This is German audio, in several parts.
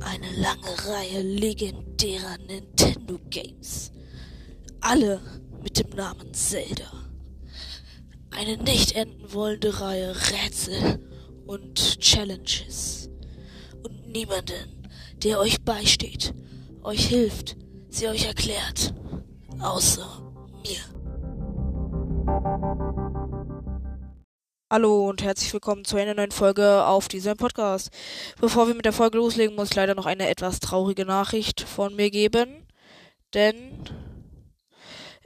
eine lange Reihe legendärer Nintendo Games. Alle mit dem Namen Zelda. Eine nicht enden wollende Reihe Rätsel und Challenges. Und niemanden, der euch beisteht, euch hilft, sie euch erklärt. Außer mir. Hallo und herzlich willkommen zu einer neuen Folge auf diesem Podcast. Bevor wir mit der Folge loslegen, muss ich leider noch eine etwas traurige Nachricht von mir geben. Denn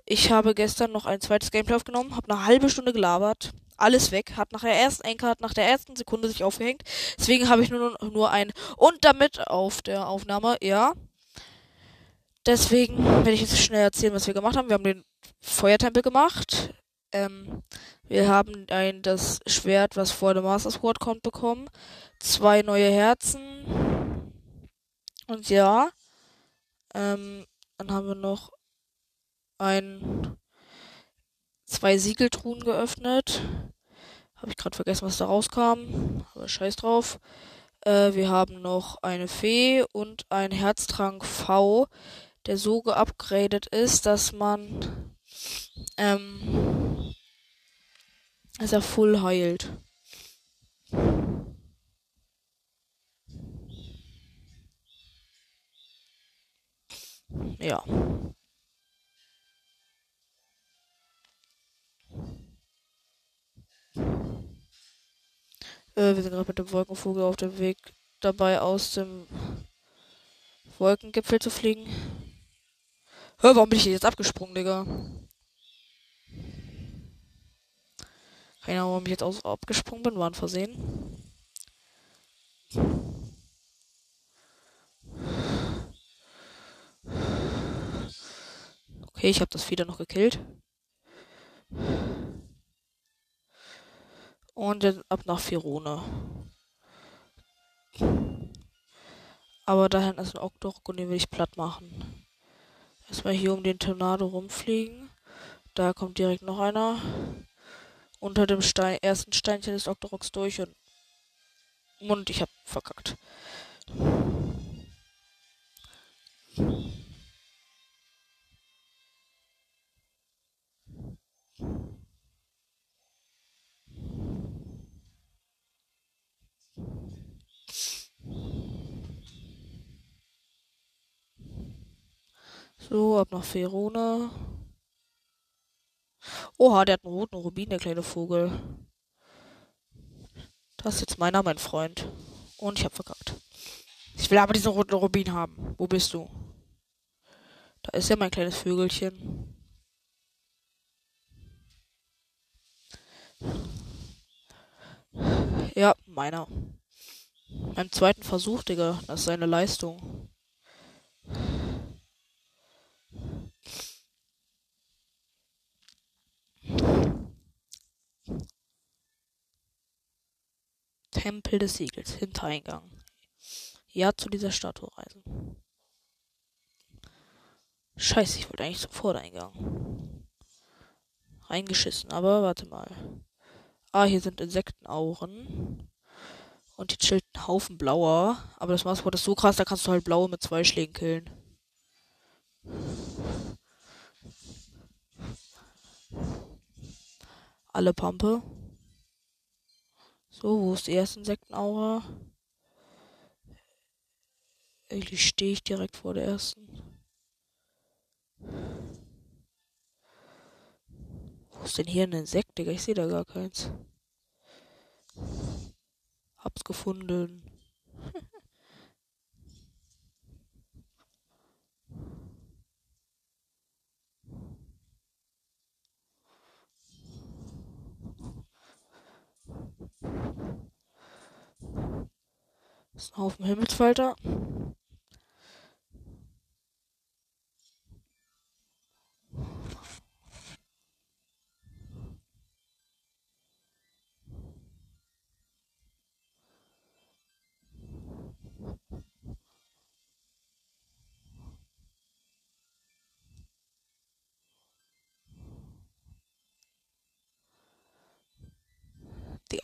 ich habe gestern noch ein zweites Gameplay aufgenommen, habe eine halbe Stunde gelabert, alles weg, hat nach der ersten Anchor, hat nach der ersten Sekunde sich aufgehängt. Deswegen habe ich nur, nur ein und damit auf der Aufnahme, ja. Deswegen werde ich jetzt schnell erzählen, was wir gemacht haben. Wir haben den Feuertempel gemacht. Ähm, wir haben ein das Schwert, was vor dem Master Sword kommt, bekommen. Zwei neue Herzen. Und ja. Ähm, dann haben wir noch ein zwei Siegeltruhen geöffnet. Habe ich gerade vergessen, was da rauskam. Aber scheiß drauf. Äh, wir haben noch eine Fee und ein Herztrank V, der so geupgradet ist, dass man ähm, dass er full heilt. Ja. Äh, wir sind gerade mit dem Wolkenvogel auf dem Weg dabei, aus dem Wolkengipfel zu fliegen. Hör, warum bin ich jetzt abgesprungen, Digga? Keine Ahnung, warum ich jetzt aus abgesprungen bin, war ein Versehen. Okay, ich habe das wieder noch gekillt. Und dann ab nach Firone. Aber dahin ist ein Octorok und den will ich platt machen. Erstmal hier um den Tornado rumfliegen. Da kommt direkt noch einer. Unter dem Stein, ersten Steinchen ist Octorox durch und. Und ich hab verkackt. So, ab nach Verona. Oha, der hat einen roten Rubin, der kleine Vogel. Das ist jetzt meiner, mein Freund. Und ich hab verkackt. Ich will aber diesen roten Rubin haben. Wo bist du? Da ist ja mein kleines Vögelchen. Ja, meiner. Beim zweiten Versuch, Digga. Das ist seine Leistung. Tempel des Siegels, Hintereingang. Ja, zu dieser Statue reisen. Scheiße, ich wollte eigentlich zum Vordereingang. Reingeschissen, aber warte mal. Ah, hier sind Insektenauren. Und hier chillt ein Haufen blauer. Aber das Maßwort ist so krass, da kannst du halt blaue mit zwei Schlägen killen. Alle Pampe. So, wo ist die erste Insektenaura? Eigentlich stehe ich direkt vor der ersten. Wo ist denn hier ein Insekt, Digga? Ich sehe da gar keins. Hab's gefunden. Das ist ein Haufen Himmelsfalter.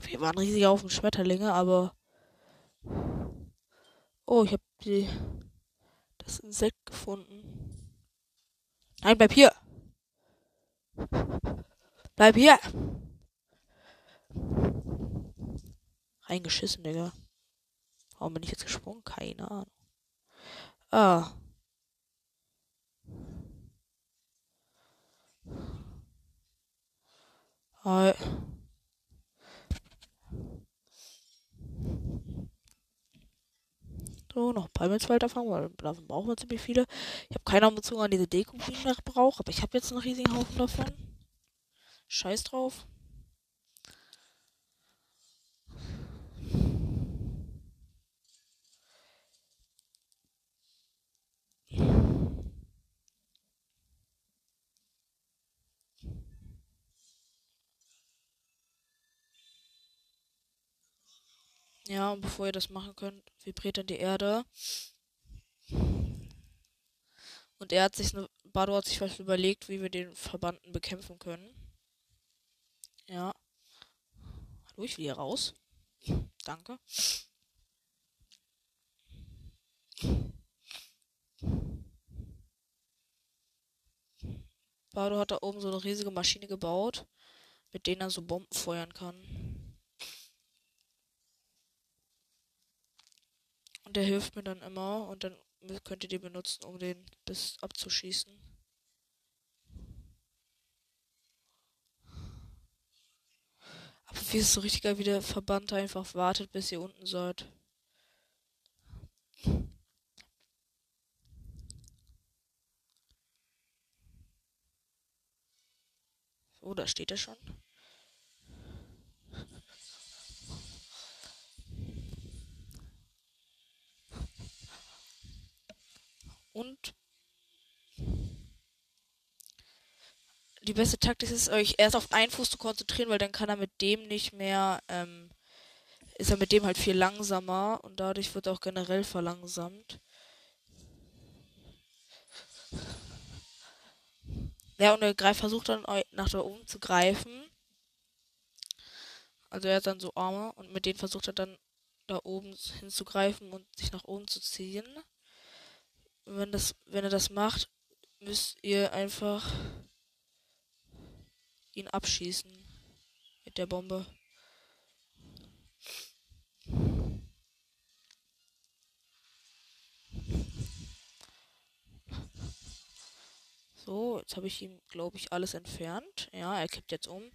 Wir waren riesig auf dem Schmetterlinge, aber Oh, ich habe die das Insekt gefunden. Nein, bleib hier. Bleib hier. Reingeschissen, Digga. Warum bin ich jetzt gesprungen? Keine Ahnung. Ah. Hi. So, noch Palmenzwald anfangen, weil davon brauchen wir ziemlich viele. Ich habe keine Bezogen an diese Deko, die ich noch brauche, aber ich habe jetzt einen riesigen Haufen davon. Scheiß drauf. Ja, und bevor ihr das machen könnt, vibriert dann die Erde. Und er hat sich, ne, Bardo hat sich was überlegt, wie wir den Verbanden bekämpfen können. Ja. Hallo, ich will hier raus. Danke. Bardo hat da oben so eine riesige Maschine gebaut, mit denen er so Bomben feuern kann. Und der hilft mir dann immer und dann könnt ihr die benutzen, um den bis abzuschießen. Aber wie ist so richtig geil, wie der Verband einfach wartet, bis ihr unten seid. So, da steht er schon. Und die beste Taktik ist, euch erst auf einen Fuß zu konzentrieren, weil dann kann er mit dem nicht mehr, ähm, ist er mit dem halt viel langsamer und dadurch wird er auch generell verlangsamt. Ja, und er greift, versucht dann nach da oben zu greifen. Also er hat dann so Arme und mit denen versucht er dann da oben hinzugreifen und sich nach oben zu ziehen wenn das, wenn er das macht, müsst ihr einfach ihn abschießen mit der Bombe. So, jetzt habe ich ihm, glaube ich, alles entfernt. Ja, er kippt jetzt um.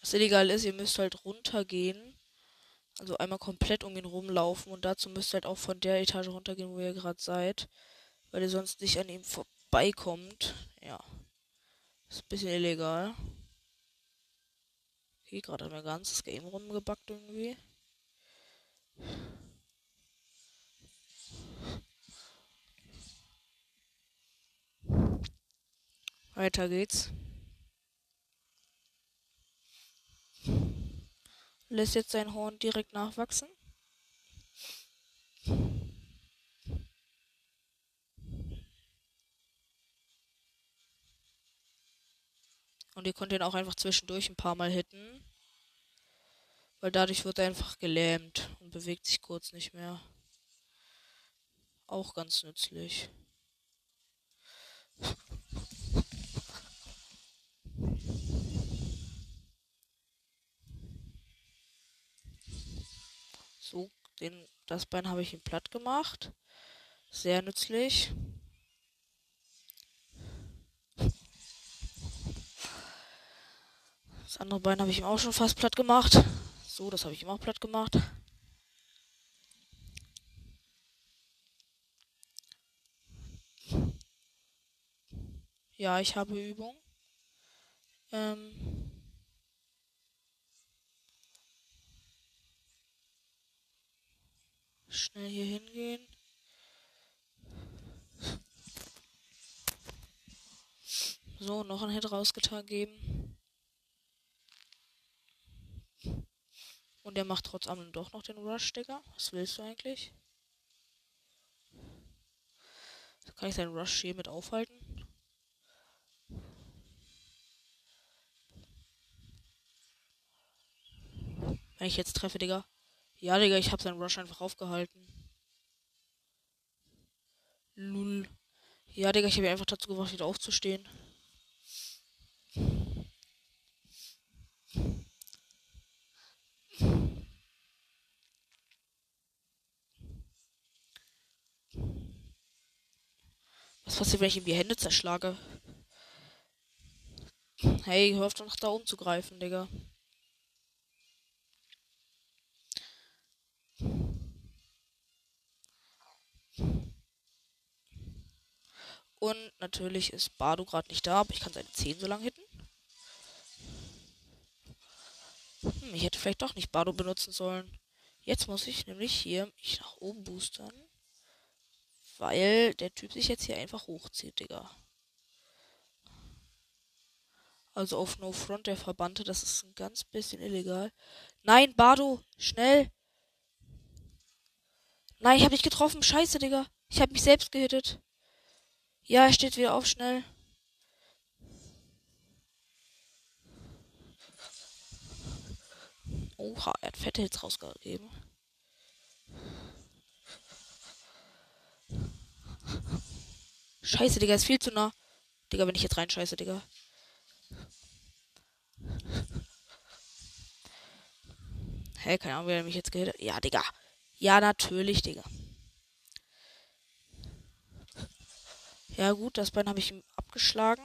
Was illegal ist, ihr müsst halt runtergehen. Also einmal komplett um ihn rumlaufen und dazu müsst ihr halt auch von der Etage runtergehen, wo ihr gerade seid weil ihr sonst nicht an ihm vorbeikommt. Ja. Ist ein bisschen illegal. Okay, gerade hat mein ganzes Game rumgebackt irgendwie. Weiter geht's. Lässt jetzt sein Horn direkt nachwachsen. Und ihr könnt ihn auch einfach zwischendurch ein paar Mal hitten. Weil dadurch wird er einfach gelähmt und bewegt sich kurz nicht mehr. Auch ganz nützlich. So, den, das Bein habe ich ihm platt gemacht. Sehr nützlich. Das andere Bein habe ich ihm auch schon fast platt gemacht. So, das habe ich ihm auch platt gemacht. Ja, ich habe Übung. Ähm schnell hier hingehen. So, noch ein Hit rausgetan geben. Und er macht trotz allem doch noch den Rush, Digga. Was willst du eigentlich? Kann ich seinen Rush hier mit aufhalten? Wenn ich jetzt treffe, Digga. Ja, Digga, ich hab seinen Rush einfach aufgehalten. Lull. Ja, Digga, ich habe einfach dazu gebracht, wieder aufzustehen. Was passiert, wenn ich ihm die Hände zerschlage? Hey, hör auf doch nach da oben zu greifen, Digga. Und natürlich ist Bardo gerade nicht da, aber ich kann seine Zehen so lang hitten. Hm, ich hätte vielleicht doch nicht Bardo benutzen sollen. Jetzt muss ich nämlich hier mich nach oben boostern. Weil der Typ sich jetzt hier einfach hochzieht, Digga. Also auf No Front der Verbannte, das ist ein ganz bisschen illegal. Nein, Bardo, schnell! Nein, ich hab dich getroffen. Scheiße, Digga. Ich hab mich selbst gehittet. Ja, er steht wieder auf, schnell. Oha, er hat fette Hits rausgegeben. Scheiße, Digga, ist viel zu nah. Digga, wenn ich jetzt rein scheiße, Digga. Hä, hey, keine Ahnung, wer mich jetzt gehittet Ja, Digga. Ja, natürlich, Digga. Ja, gut, das Bein habe ich ihm abgeschlagen.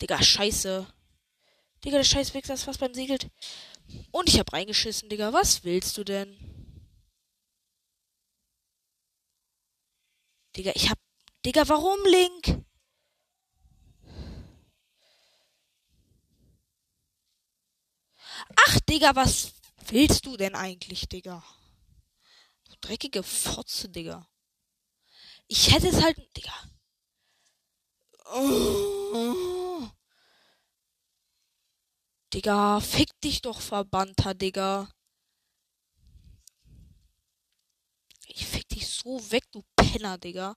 Digga, scheiße. Digga, der scheiß Wichser ist fast beim Segelt. Und ich hab reingeschissen, Digga. Was willst du denn? Digga, ich hab. Digga, warum, Link? Ach, Digga, was willst du denn eigentlich, Digga? Du dreckige Fotze, Digga. Ich hätte es halt. Digga. Oh. Digga, fick dich doch, Verbannter, Digga. Ich fick dich so weg, du Penner, Digga.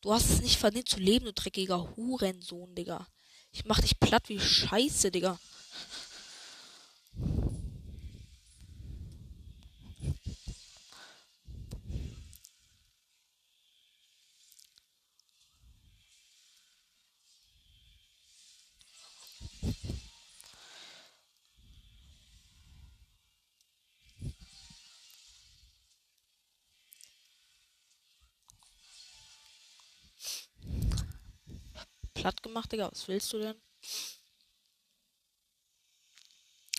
Du hast es nicht verdient zu leben, du dreckiger Hurensohn, Digga. Ich mach dich platt wie Scheiße, Digga. Platt gemacht, Digga. Was willst du denn?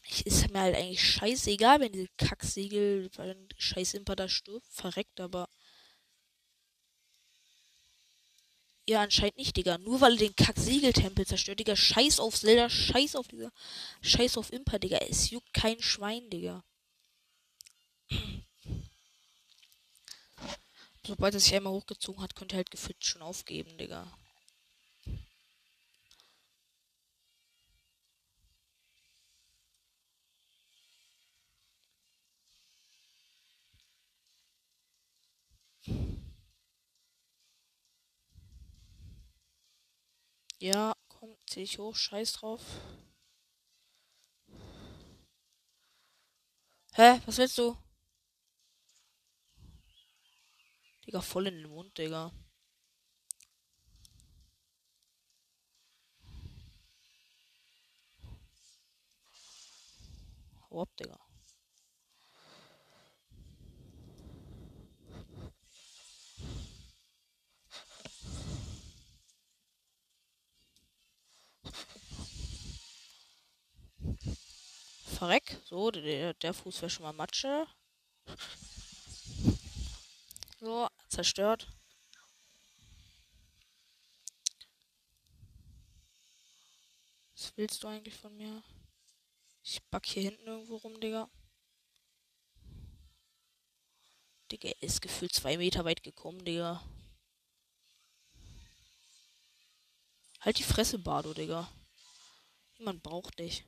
Ich, ist mir halt eigentlich scheißegal, wenn diese Kacksegel, ein scheiß Imper da stirbt, verreckt, aber. Ja, anscheinend nicht, Digga. Nur weil er den Kack-Siegeltempel zerstört, Digga. Scheiß auf Zelda, scheiß auf dieser. Scheiß auf Imper, Digga. Es juckt kein Schwein, Digga. Sobald er sich einmal hochgezogen hat, könnte er halt gefühlt schon aufgeben, Digga. Ja, komm, zieh dich hoch, scheiß drauf. Hä? Was willst du? Digga, voll in den Mund, Digga. Ab, Digga. Verreck. So, der, der Fuß wäre schon mal Matsche. So, zerstört. Was willst du eigentlich von mir? Ich back hier hinten irgendwo rum, Digga. Digga, ist gefühlt zwei Meter weit gekommen, Digga. Halt die Fresse, Bardo, Digga. Niemand braucht dich.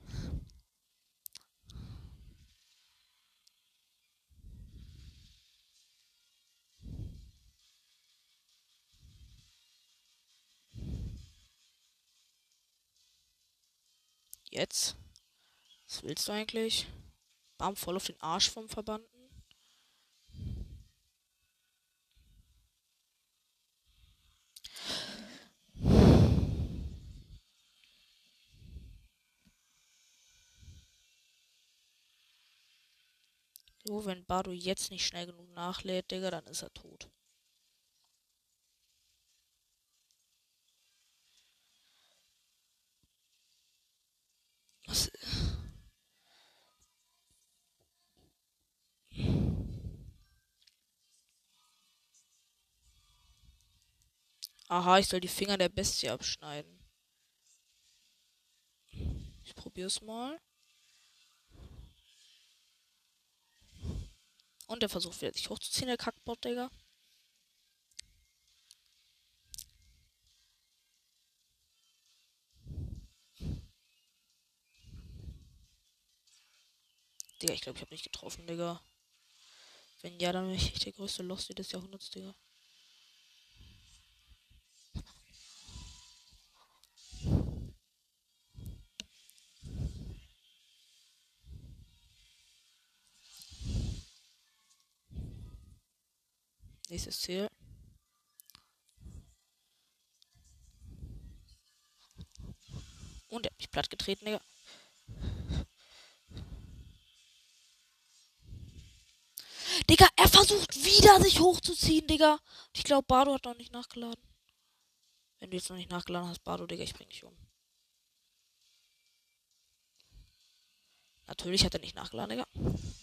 Jetzt? Was willst du eigentlich? Bam, voll auf den Arsch vom Verbanden. So, wenn Bardo jetzt nicht schnell genug nachlädt, Digga, dann ist er tot. Aha, ich soll die Finger der Bestie abschneiden. Ich probier's mal. Und er versucht wieder sich hochzuziehen, der Kackbot, Digga. Digga, ich glaube, ich habe nicht getroffen, Digga. Wenn ja, dann bin ich der größte Lost des Jahrhunderts, Digga. Nächstes Ziel. Und er hat mich platt getreten, Digga. Digga, er versucht wieder sich hochzuziehen, Digga. Ich glaube, Bardo hat noch nicht nachgeladen. Wenn du jetzt noch nicht nachgeladen hast, Bardo, Digga, ich bring dich um. Natürlich hat er nicht nachgeladen, Digga.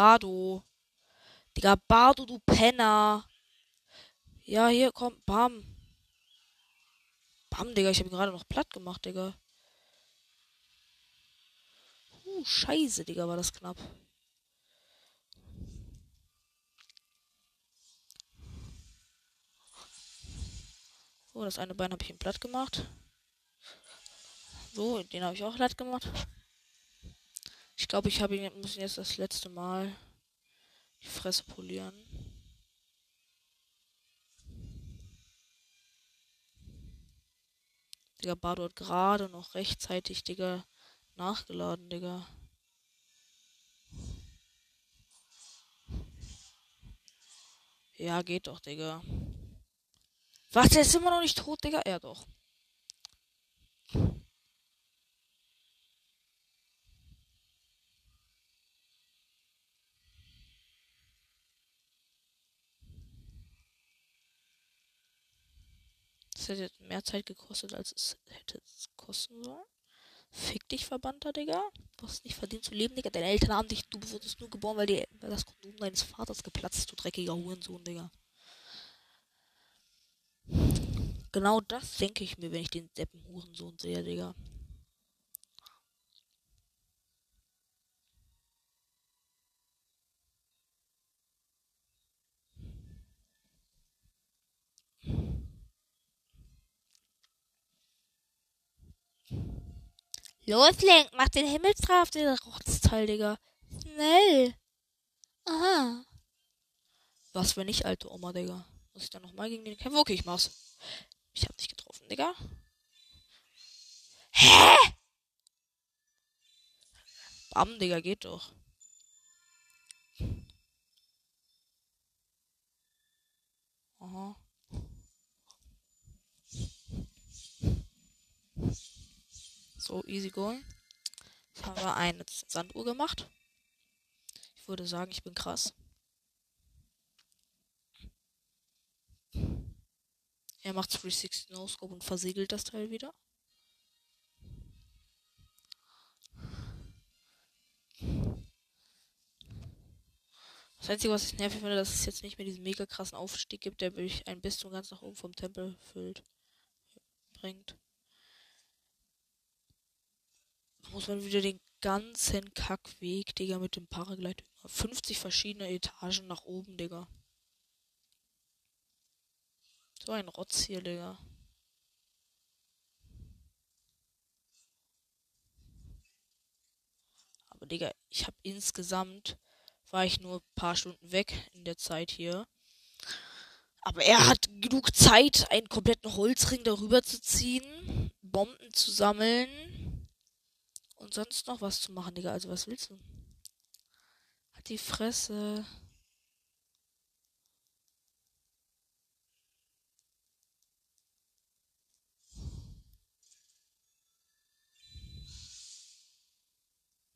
Bardo. Digga, Bardo, du Penner. Ja, hier, komm, bam. Bam, Digga, ich habe gerade noch platt gemacht, Digga. Uh, scheiße, Digga, war das knapp. So, das eine Bein habe ich ihm platt gemacht. So, den habe ich auch platt gemacht. Glaube, ich habe ihn muss ihn jetzt das letzte Mal die Fresse polieren. Digga, Bardo hat gerade noch rechtzeitig, Digga, nachgeladen, Digga. Ja, geht doch, Digga. Was, der ist immer noch nicht tot, Digga? Ja, doch. Hätte mehr Zeit gekostet, als es hätte kosten sollen. Fick dich, Verbannter, Digga. Du hast nicht verdient zu leben, Digga. Deine Eltern haben dich, du wurdest nur geboren, weil, die, weil das Kondom deines Vaters geplatzt ist, du dreckiger Hurensohn, Digga. Genau das denke ich mir, wenn ich den Deppen Hurensohn sehe, Digga. Los, Lenk, mach den Himmel drauf, der Rotzteil, Digga. Schnell. Aha. Was, wenn ich, alte Oma, Digga? Muss ich dann nochmal gegen den kämpfen? Okay, ich mach's. Ich hab dich getroffen, Digga. Hä? Bam, Digga, geht doch. Aha. So, easy going. Jetzt haben wir eine Sanduhr gemacht. Ich würde sagen, ich bin krass. Er macht 360 No Scope und versiegelt das Teil wieder. Das Einzige, was ich nervig finde, dass es jetzt nicht mehr diesen mega krassen Aufstieg gibt, der mich ein Bistum ganz nach oben vom Tempel füllt. Bringt. Muss man wieder den ganzen Kackweg, Digga, mit dem Paraglide. 50 verschiedene Etagen nach oben, Digga. So ein Rotz hier, Digga. Aber, Digga, ich hab insgesamt, war ich nur ein paar Stunden weg in der Zeit hier. Aber er hat genug Zeit, einen kompletten Holzring darüber zu ziehen, Bomben zu sammeln und sonst noch was zu machen, Digga. Also was willst du? Hat die Fresse.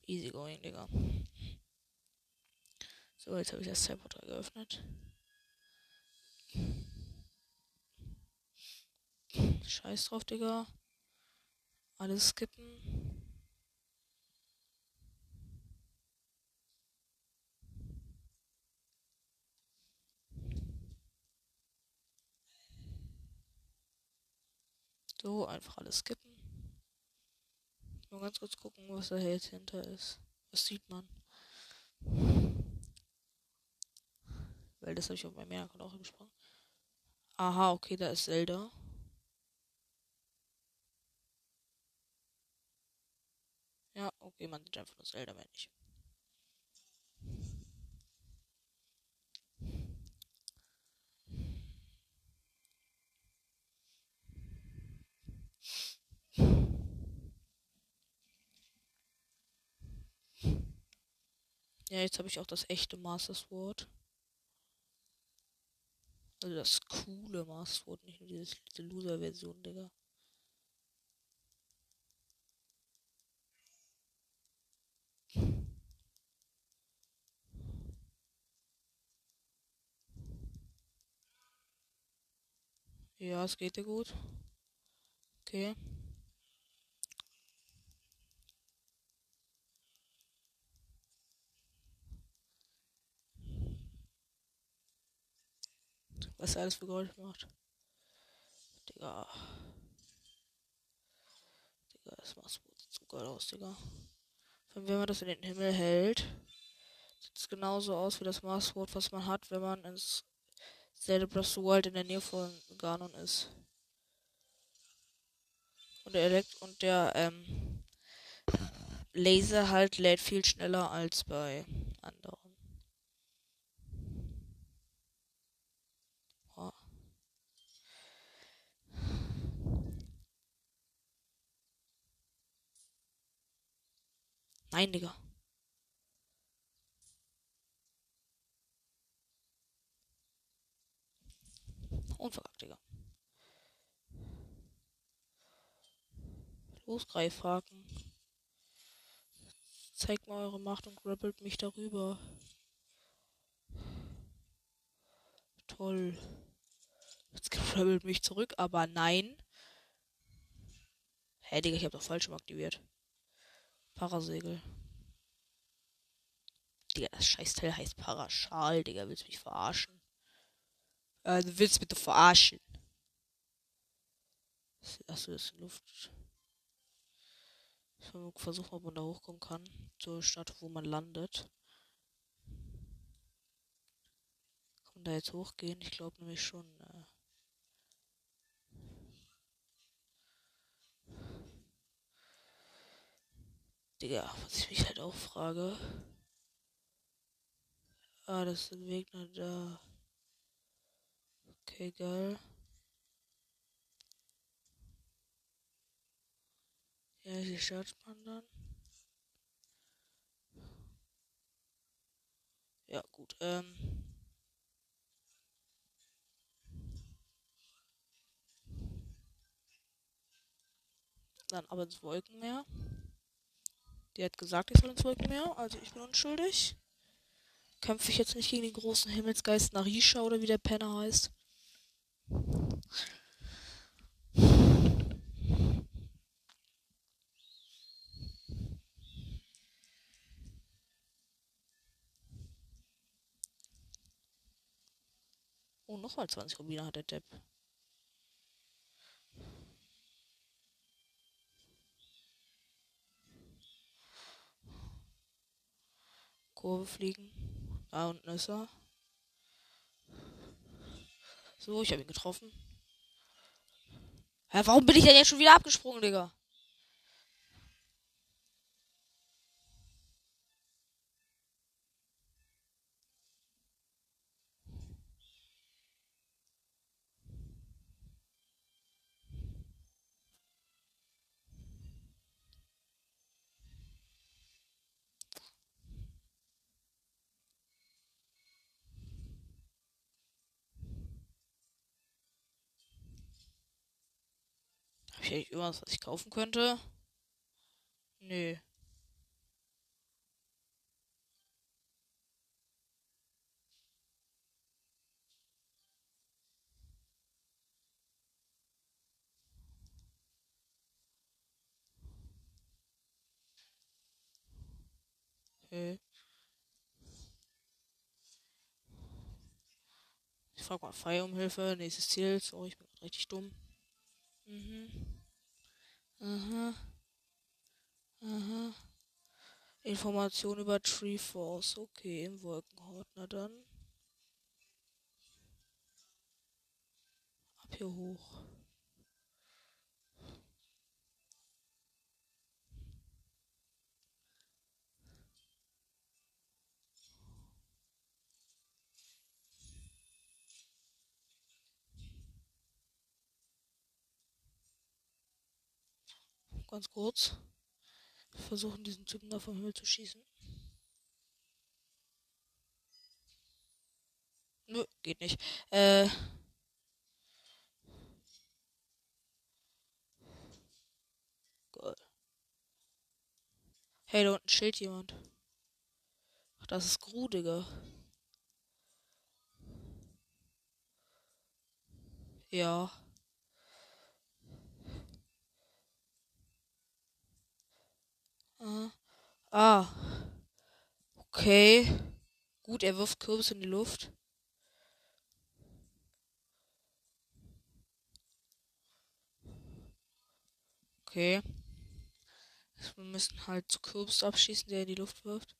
Easy going, Digga. So, jetzt habe ich das Zeitportal geöffnet. Scheiß drauf, Digga. Alles skippen. So, einfach alles skippen. Mal ganz kurz gucken, was da jetzt hinter ist. Was sieht man? Weil das habe ich auf meinem Account auch gesprochen. Aha, okay, da ist Zelda. Ja, okay, man sieht einfach nur Zelda, wenn nicht. Ja, jetzt habe ich auch das echte Master Sword. Also das coole Master Sword, nicht nur diese, diese Loser-Version, Digga. Ja, es geht dir gut. Okay. Was er alles für Gold macht. Digga. Digga, das macht so geil aus, Digga. Wenn man das in den Himmel hält, sieht es genauso aus wie das Maßwort, was man hat, wenn man ins Zelda Wild in der Nähe von Ganon ist. Und der Elekt und der ähm, Laser halt lädt viel schneller als bei anderen. Nein, Digga. Unverkackt, Digga. Los, Greifhaken. Zeigt mal eure Macht und grappelt mich darüber. Toll. Jetzt grappelt mich zurück, aber nein. Hä, hey, Digga, ich hab doch falsch aktiviert. Parasegel. Digga, das Scheißteil heißt Paraschal, Digga. Willst du mich verarschen? Äh, du willst bitte verarschen. Achso, das ist Luft. Ich versuchen, ob man da hochkommen kann. Zur Stadt, wo man landet. Kann man da jetzt hochgehen? Ich glaube nämlich schon. Äh Digga, was ich mich halt auch frage. Ah, das sind Gegner da. Okay, geil. Ja, hier startet man dann. Ja, gut, ähm. Dann aber ins Wolkenmeer. Die hat gesagt, ich soll ins Wolkenmeer, also ich bin unschuldig. Kämpfe ich jetzt nicht gegen den großen Himmelsgeist Narisha oder wie der Penner heißt. Oh, nochmal 20 Rubine hat der Depp. Kurve fliegen. Da unten ist er. So, ich habe ihn getroffen. Hä, warum bin ich denn jetzt schon wieder abgesprungen, Digga? Vielleicht irgendwas, was ich kaufen könnte? Nö. Ich frage mal Feier um Hilfe. Nächstes Ziel. So, ich bin richtig dumm. Mhm. Aha. Aha. Information über Tree Force. Okay, im Wolkenhort. Na dann. Ab hier hoch. Ganz kurz. Versuchen diesen Typen da vom Himmel zu schießen. Nö, geht nicht. Äh. Geil. Hey, da unten schild jemand. Ach, das ist Gru, Digga. Ja. Ah. Okay. Gut, er wirft Kürbis in die Luft. Okay. Wir müssen halt zu Kürbis abschießen, der in die Luft wirft.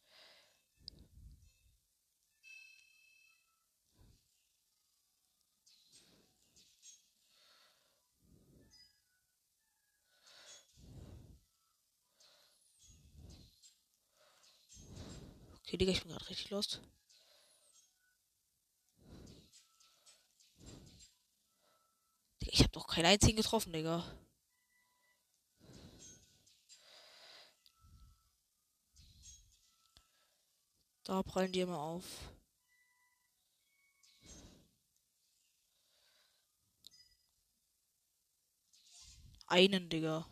Okay, Digga, ich bin gerade richtig lost. Digga, ich habe doch keinen einzigen getroffen, Digga. Da prallen die immer auf. Einen, Digga.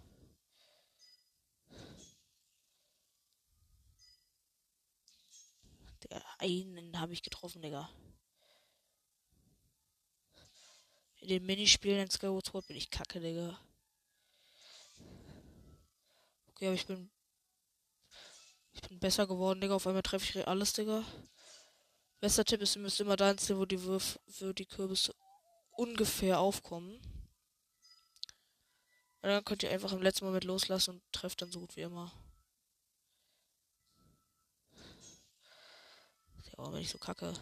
Einen habe ich getroffen, Digga. In den Minispielen in Skyward Sword bin ich kacke, Digga. Okay, aber ich bin. Ich bin besser geworden, Digga. Auf einmal treffe ich alles, Digga. Bester Tipp ist, ihr müsst immer da ins wo die Würf wo die Kürbisse ungefähr aufkommen. Und dann könnt ihr einfach im letzten Moment loslassen und trefft dann so gut wie immer. Oh, bin ich so kacke.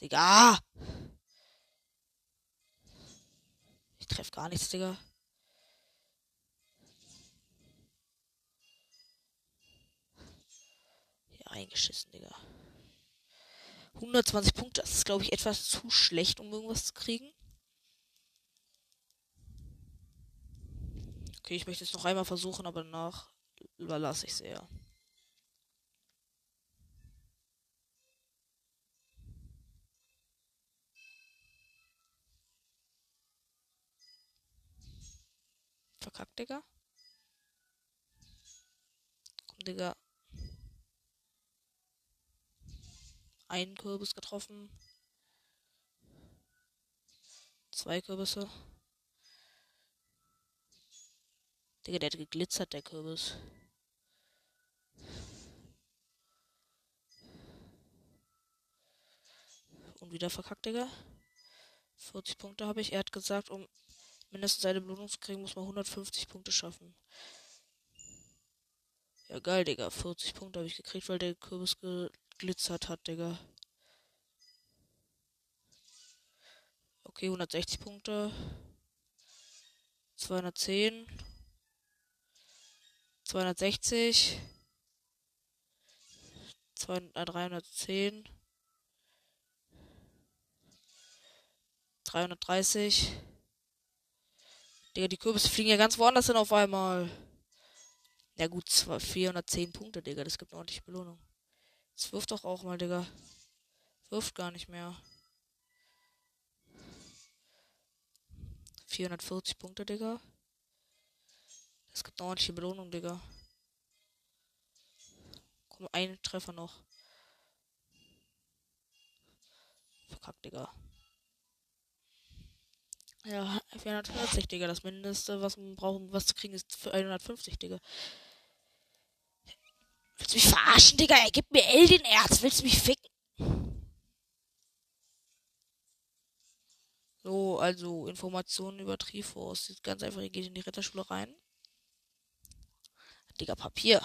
Digga! Ich treffe gar nichts, Digga. Ja, eingeschissen, Digga. 120 Punkte, das ist, glaube ich, etwas zu schlecht, um irgendwas zu kriegen. Okay, ich möchte es noch einmal versuchen, aber danach überlasse ich es eher. Verkackt, Digga. Komm, Digga. Ein Kürbis getroffen. Zwei Kürbisse. Digga, der hat geglitzert, der Kürbis. Und wieder verkackt, Digga. 40 Punkte habe ich. Er hat gesagt, um mindestens eine Belohnung zu kriegen, muss man 150 Punkte schaffen. Ja, geil, Digga. 40 Punkte habe ich gekriegt, weil der Kürbis geglitzert hat, Digga. Okay, 160 Punkte. 210. 260. 200, 310. 330. Digga, die Kürbisse fliegen ja ganz woanders hin auf einmal. Ja gut, 410 Punkte, Digga. Das gibt eine ordentliche Belohnung. Jetzt wirft doch auch mal, Digga. Wirft gar nicht mehr. 440 Punkte, Digga. Das gibt eine ordentliche Belohnung, Digga. Komm, ein Treffer noch. Verkackt, Digga. Ja, 440, Digga. Das Mindeste, was man braucht, um was zu kriegen, ist für 150, Digga. Willst du mich verarschen, Digga? Er gibt mir L den Erz. Willst du mich ficken? So, also Informationen über Triforce. Ganz einfach, ihr geht in die Ritterschule rein. Digga, Papier.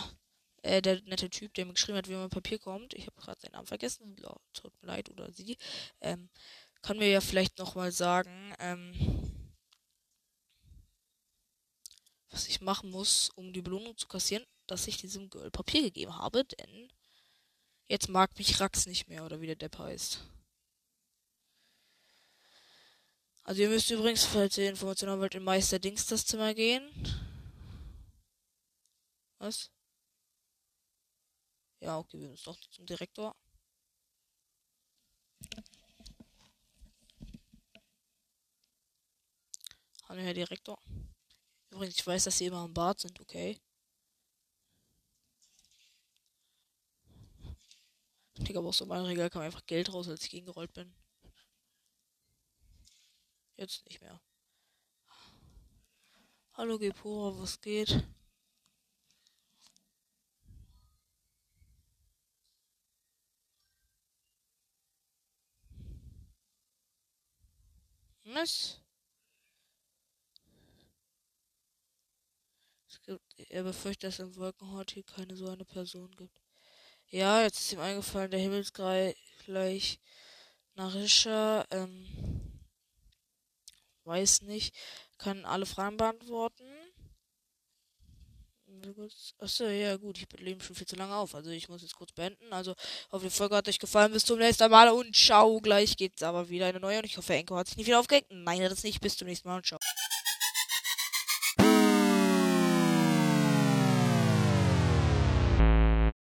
Äh, der nette Typ, der mir geschrieben hat, wie man Papier kommt. Ich habe gerade seinen Namen vergessen. Tut mir leid, oder sie. Ähm, kann mir ja vielleicht nochmal sagen, ähm, was ich machen muss, um die Belohnung zu kassieren, dass ich diesem Girl Papier gegeben habe, denn jetzt mag mich Rax nicht mehr, oder wie der Depp heißt. Also ihr müsst übrigens, falls ihr Informationen wollt, in Meister Dings das Zimmer gehen. Was? Ja, okay, wir müssen doch zum Direktor. Hallo, Herr Direktor. Übrigens, ich weiß, dass Sie immer am Bad sind, okay? Digga, aber aus so meinem Regal kam einfach Geld raus, als ich gegengerollt bin. Jetzt nicht mehr. Hallo Gepora, was geht? Was? Es gibt, er befürchtet, dass im Wolkenhort hier keine so eine Person gibt. Ja, jetzt ist ihm eingefallen, der Himmelsgleich gleich Narisha, ähm, weiß nicht, kann alle Fragen beantworten. Achso, ja gut, ich lebe schon viel zu lange auf. Also ich muss jetzt kurz beenden. Also hoffe, die Folge hat euch gefallen. Bis zum nächsten Mal und ciao. Gleich geht's aber wieder eine neue und ich hoffe, Enko hat sich nicht wieder aufgeregt. Nein, das nicht. Bis zum nächsten Mal und ciao.